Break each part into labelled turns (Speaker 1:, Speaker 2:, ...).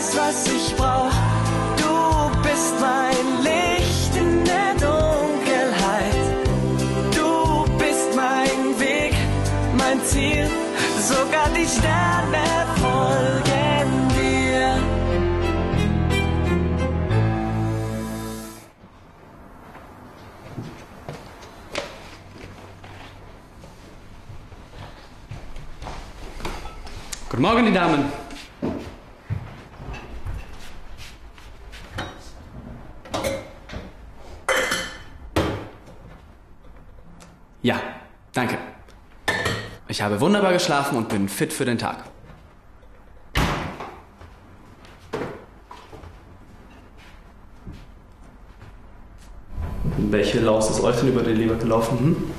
Speaker 1: weiß, was ich brauch. Du bist mein Licht in der Dunkelheit. Du bist mein Weg, mein Ziel. Sogar die Sterne folgen dir.
Speaker 2: Guten Morgen, die Damen. Ja, danke. Ich habe wunderbar geschlafen und bin fit für den Tag.
Speaker 3: Welche Laus ist euch denn über die Leber gelaufen? Hm?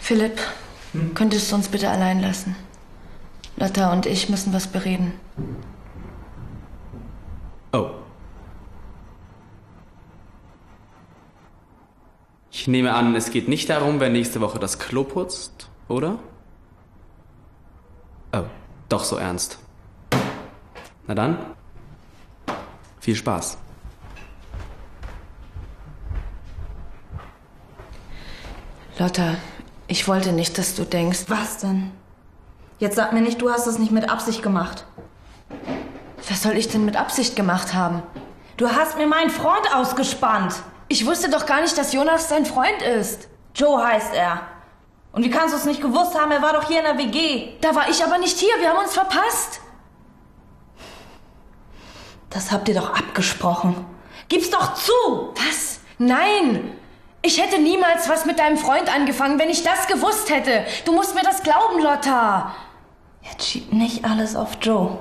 Speaker 4: Philipp, könntest du uns bitte allein lassen? Lotta und ich müssen was bereden.
Speaker 2: Ich nehme an, es geht nicht darum, wer nächste Woche das Klo putzt, oder? Oh, doch so ernst. Na dann, viel Spaß.
Speaker 4: Lotta, ich wollte nicht, dass du denkst.
Speaker 1: Was denn? Jetzt sag mir nicht, du hast das nicht mit Absicht gemacht.
Speaker 4: Was soll ich denn mit Absicht gemacht haben?
Speaker 1: Du hast mir meinen Freund ausgespannt.
Speaker 4: Ich wusste doch gar nicht, dass Jonas sein Freund ist.
Speaker 1: Joe heißt er. Und wie kannst du es nicht gewusst haben? Er war doch hier in der WG.
Speaker 4: Da war ich aber nicht hier. Wir haben uns verpasst.
Speaker 1: Das habt ihr doch abgesprochen. Gib's doch zu!
Speaker 4: Was? Nein! Ich hätte niemals was mit deinem Freund angefangen, wenn ich das gewusst hätte. Du musst mir das glauben, Lotta.
Speaker 1: Jetzt schieb nicht alles auf Joe.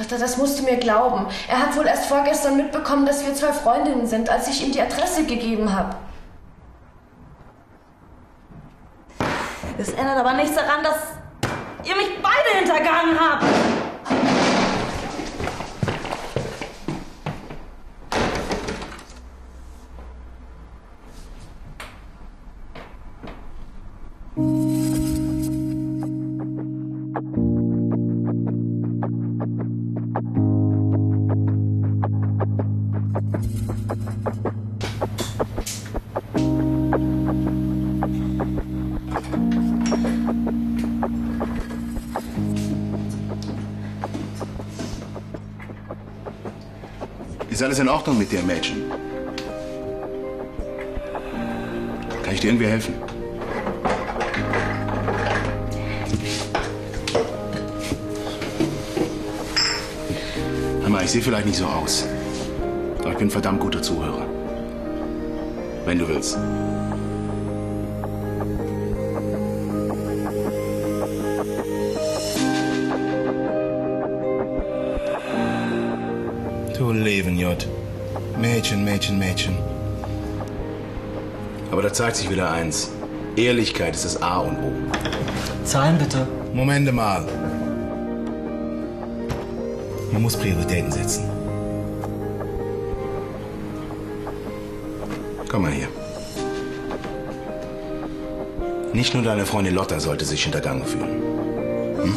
Speaker 4: Lotta, das musst du mir glauben. Er hat wohl erst vorgestern mitbekommen, dass wir zwei Freundinnen sind, als ich ihm die Adresse gegeben habe.
Speaker 1: Das ändert aber nichts daran, dass
Speaker 5: Ist alles in Ordnung mit dir, Mädchen? Kann ich dir irgendwie helfen? Hör mal, ich sehe vielleicht nicht so aus. Aber ich bin verdammt guter Zuhörer. Wenn du willst. Du Leben, J. Mädchen, Mädchen, Mädchen. Aber da zeigt sich wieder eins. Ehrlichkeit ist das A und O.
Speaker 6: Zahlen bitte.
Speaker 5: Momente mal. Man muss Prioritäten setzen. Komm mal hier. Nicht nur deine Freundin Lotta sollte sich hintergangen fühlen. Hm?